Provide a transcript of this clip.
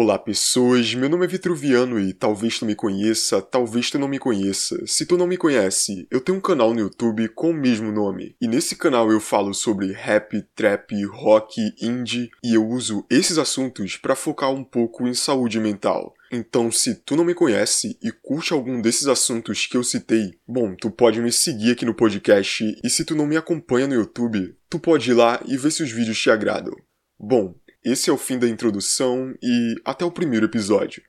Olá pessoas, meu nome é Vitruviano e talvez tu me conheça, talvez tu não me conheça. Se tu não me conhece, eu tenho um canal no YouTube com o mesmo nome. E nesse canal eu falo sobre rap, trap, rock, indie e eu uso esses assuntos para focar um pouco em saúde mental. Então, se tu não me conhece e curte algum desses assuntos que eu citei, bom, tu pode me seguir aqui no podcast e se tu não me acompanha no YouTube, tu pode ir lá e ver se os vídeos te agradam. Bom, esse é o fim da introdução e até o primeiro episódio.